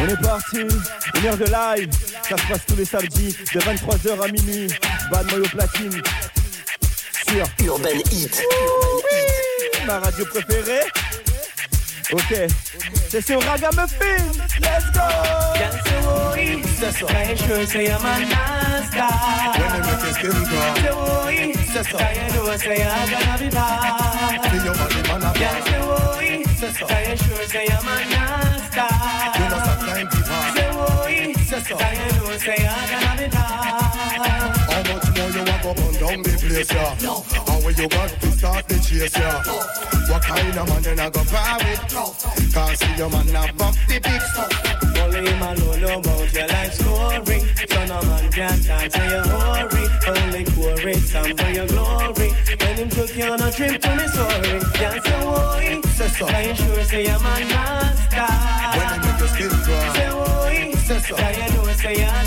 On est parti, une heure de live, ça se passe tous les samedis de 23h à minuit. Bad Moyo Platine. Sur Urban Hit. Oui, ma radio préférée. Ok, c'est sur Ragamuffin. Let's go. say How much more you want to burn down the place, yeah? No. And when you got to start the chase, yeah? No. What kind of man you not go far with? No. Cause see your man not buff the big no. Only my alone know about your life story. So no man can talk to your hurry. Only quarry some for your glory. When him took you on a trip to Missouri, that's your worry. Say so. I sure say I'm a master. When I make you skin dry. Uh, say why, Say so. I know say I'm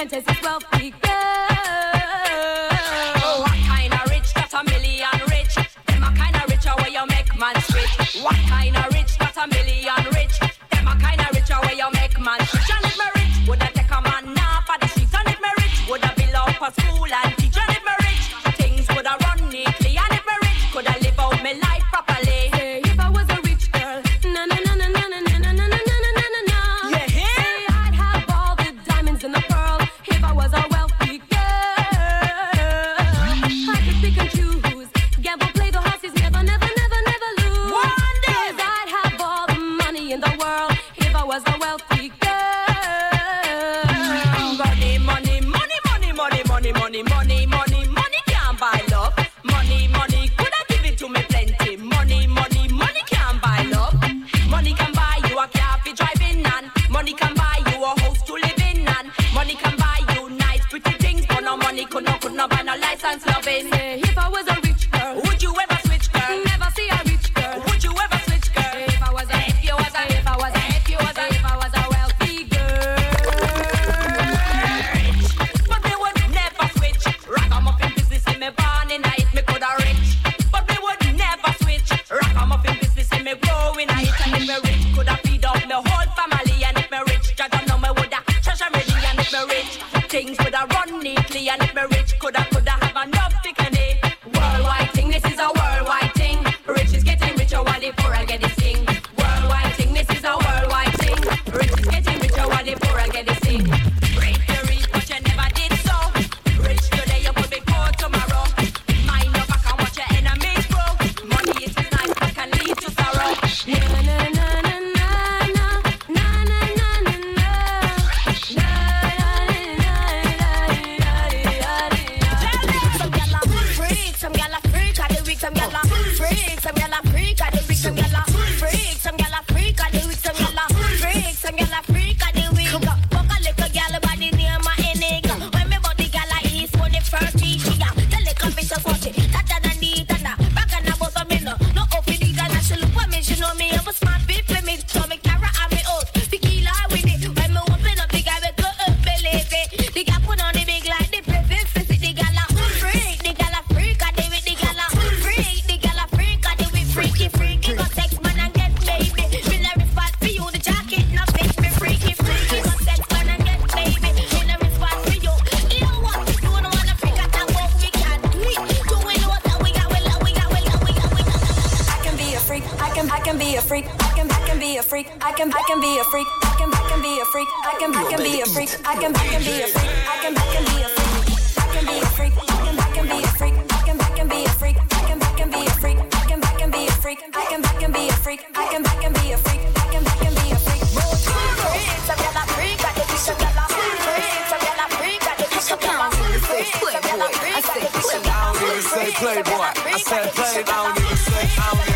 Frances is wealthy feet. Freak. I can, I can be a freak. I can, I can be a freak. I can, I can be a freak. I can, I can be a freak. I can, I can be a freak. I can, I can be a freak. I can be a freak. I can, I can be a freak. I can, I can be a freak. I can, I can be a freak. I can, I can be a freak. I can, I can be a freak. I can, I can be a freak. I can, I can be a freak. Freak, some gyal a freak, I can be some gyal a freak, some gyal a freak, I can be some gyal a freak, some gyal a freak, I say playboy. I said play. I don't even say. I don't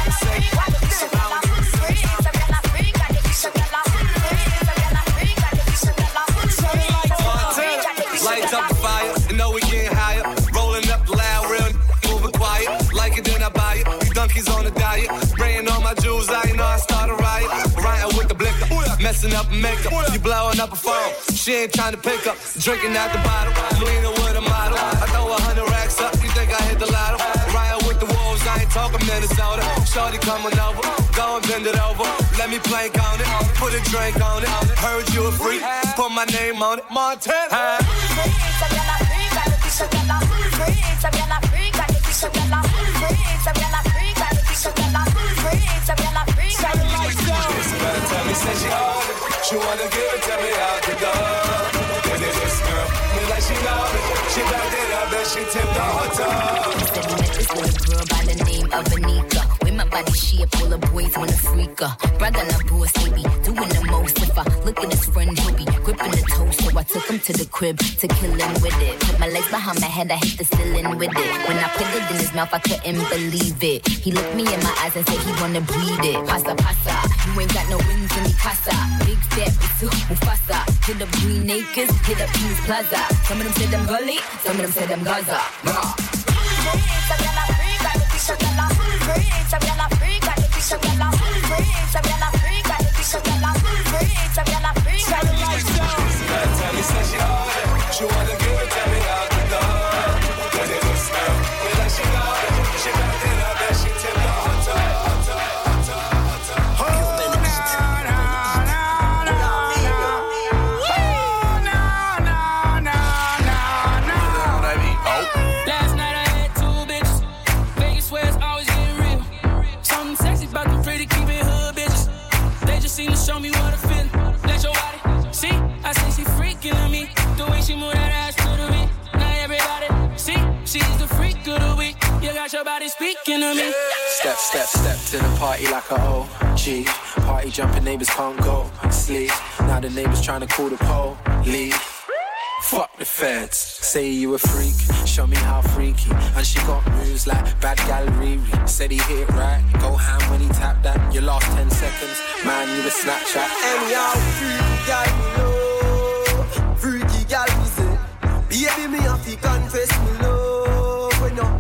Messing up makeup. You blowing up a phone. She ain't trying to pick up. Drinking out the bottle. Leaning with a model. I throw a hundred racks up. You think I hit the lotto? Riding with the wolves. I ain't talking Minnesota. Shorty coming over. Go and bend it over. Let me plank on it. Put a drink on it. Heard you a freak. Put my name on it. Montana. Gotta tell me, say she on it. She wanna give it to me out the door. And then this girl, me like she love it. She backed it up, then she tipped the hotel. This girl by the name of Anika. With my body shape, all the boys wanna freak her. Brother boss, they be doing the most. If I look at his friend, gripping the toast. So I took him to the crib to kill him with it. Put my legs behind my head, I hit the ceiling with it. When I put it in his mouth, I couldn't believe it. He looked me in my eyes and said he wanna breed it. Pasa, pasa, you ain't got no wings in the casa. Big step, it's Mufasa. Hit up Green Acres, hit up Peace Plaza. Some of them said I'm gully, some of them said I'm Gaza. Gotta speaking to me. Step, step, step to the party like a OG. Party jumping, neighbors can't go sleep. Now the neighbors trying to call the police. Fuck the feds. Say you a freak, show me how freaky. And she got moves like bad gal Riri. Said he hit it right, go ham when he tapped that. Your last 10 seconds, man, you a Snapchat. Anyhow, freaky gal me love, freaky gal me say. Baby, me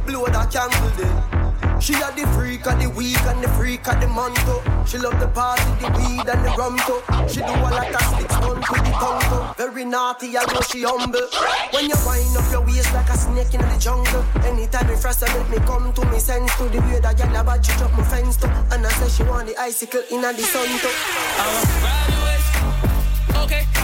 blow that candle then. She had the freak of the week and the freak of the month too. She love the party, the weed and the rum too. She do a lot of sticks done with the tongue too. Very naughty, I know she humble. When you wind up your waist like a snake in the jungle. Anytime you frost, make me come to me sense to the way that girl about you drop my fence too. And I say she want the icicle in the sun too. Okay, how much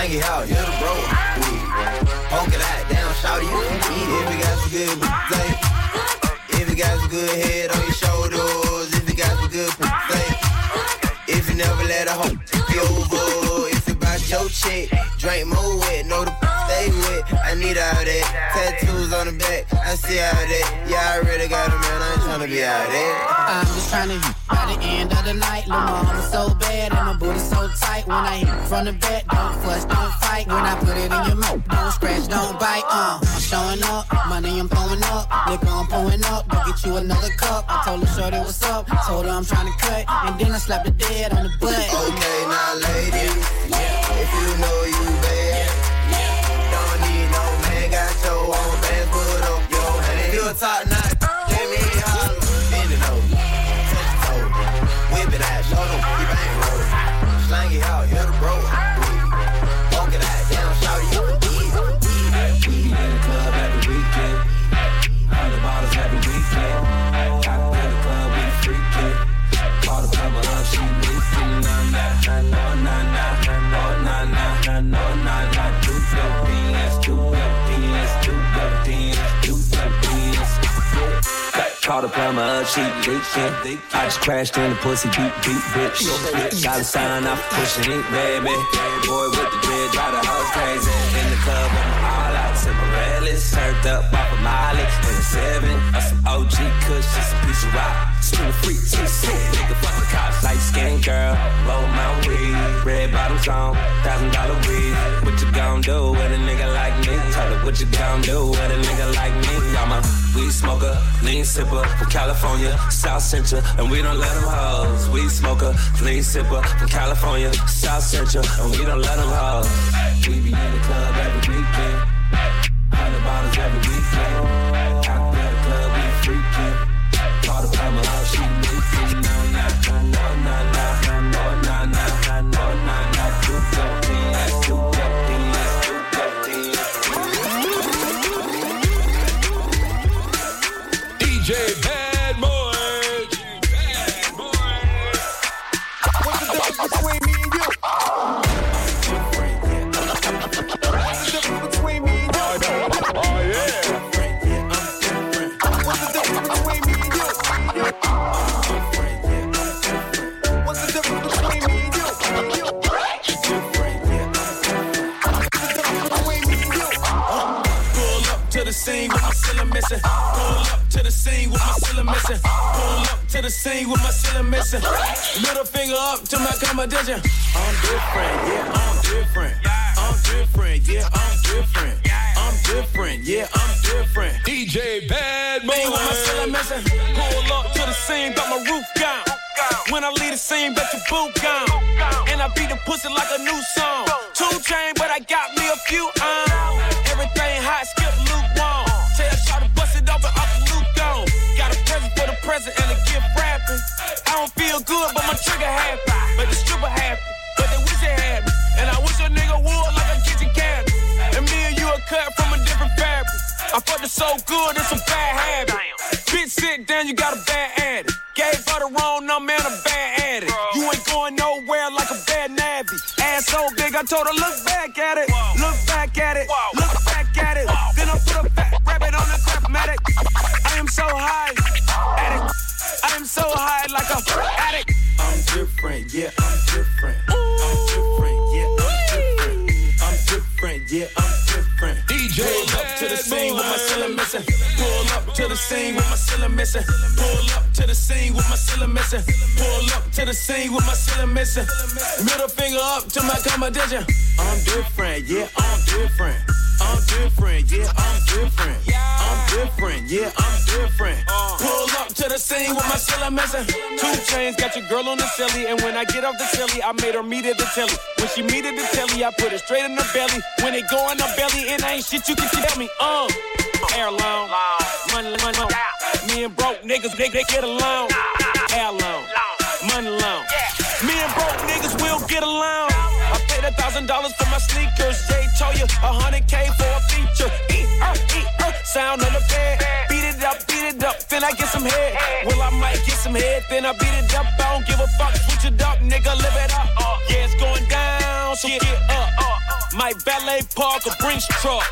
Slang it out, you're bro. Poke it out, down, shout you can eat it. If you got some good thing, if you got some good head on your shoulders, if you got some good thing, if you never let a hoe be over, if you bout your chick, drink more wet, know the stay wet. I need all that. Tattoos on the back, I see all that. Yeah, I really got a man, I ain't tryna be out there. I'm just trying to hit by the end of the night. Lil' mama so bad and my booty so tight. When I hit from the back, don't fuss, don't fight. When I put it in your mouth, don't scratch, don't bite. Uh, I'm showing up, money I'm throwing up, liquor I'm pouring up. Go get you another cup. I told her shorty what's up, told her I'm trying to cut, and then I slapped the dead on the butt. Okay, now ladies, if you know you bad, no got your own bands, put up hand. If you a top notch, let me holler. Bend it over, touch your toe, whip it out, show them you bang roll. Slang it out, you're the bro. Plumber up, she leaking. I just crashed in the pussy, beat, beat, bitch. Got a sign off pushing it, baby. Boy with the dread, drive the house crazy. In the club, I'm all out, Timberellis. Turned up off a Molly in a seven. That's some OG Kush, just a piece of rock. Still free, too sick. Nigga, fuck the cops. Light skin girl, roll my weed. Red bottoms on, thousand dollar weed. What you gon' do with a nigga like what you gon' do with a nigga like me. I'm a weed smoker, lean sipper from California, South Central, and we don't let them hoes. Weed smoker, lean sipper from California, South Central, and we don't let them hoes. We be in the club every weekend, hundred bottles every weekend. Out the club, we freaking. Call the plumber up, she leaking. Scene with my cylinder missing. Pull up to the scene with my cylinder missing. Pull up to the scene with my cylinder missing. Middle finger up to my competition. I'm different, yeah, I'm different. I'm different, yeah, I'm different. I'm different, yeah, I'm different. DJ Badmoy. with my cylinder missing. Pull up to the scene, got my roof gone. When I leave the scene, bet your boot gone. And I beat the pussy like a new song. Two chain, but I got me a few on. Everything hot, skip lukewarm. Trigger happy. But the stripper happy, but they had me. And I wish a nigga would like a kitchen cabinet. And me and you are cut from a different fabric. I fucked it so good, it's a bad habit. Bitch, sit down, you got a bad addict. Gave her the wrong number and a bad addict. You ain't going nowhere like a bad nabby. Ass so big, I told her, look back at it. Look back at it. Look back at it. Then I put a fat rabbit on the craftmatic. I am so high. Addict. I am so high like a addict. Different, yeah. I'm different, scene with my cylinder missing. Pull up to the scene with my cylinder missing. Pull up to the scene with my cylinder missing. Middle finger up to my competition. I'm different, yeah, I'm different. I'm different, yeah, I'm different. I'm different, yeah, I'm different. Pull up to the scene with my cylinder missing. Two chains, got your girl on the silly. And when I get off the silly, I made her meet at the telly. When she meet at the telly, I put it straight in her belly. When it go in her belly, it ain't shit you can tell me. Uh, air long, money, money long. Me and broke niggas, they, they get along. Air long, money long. Me and broke niggas will get along. I paid a thousand dollars for my sneakers. Jay told you a hundred K for a feature. E, uh, e, uh, sound on the bed. Beat it can I get some head? Well, I might get some head, then I beat it up. I don't give a fuck, switch it up, nigga, live it up. Yeah, it's going down, so get up. My valet park a Brinks truck.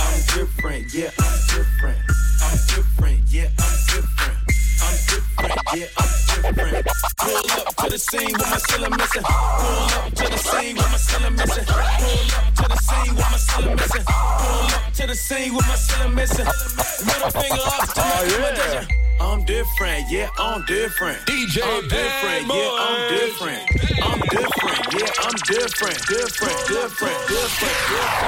I'm different, yeah, I'm different. I'm different, yeah, I'm different. I'm different, yeah, I'm different. Pull up to the scene with my cylinder missing. Pull up to the scene with my cylinder missing. Pull up to the scene with my cylinder missing. Pull up to the scene with my cylinder missing. Middle finger up to my oh, competition. I'm different, yeah, I'm different. DJ I'm different, yeah, I'm different. I'm different, yeah, I'm different. Different, different, different, different.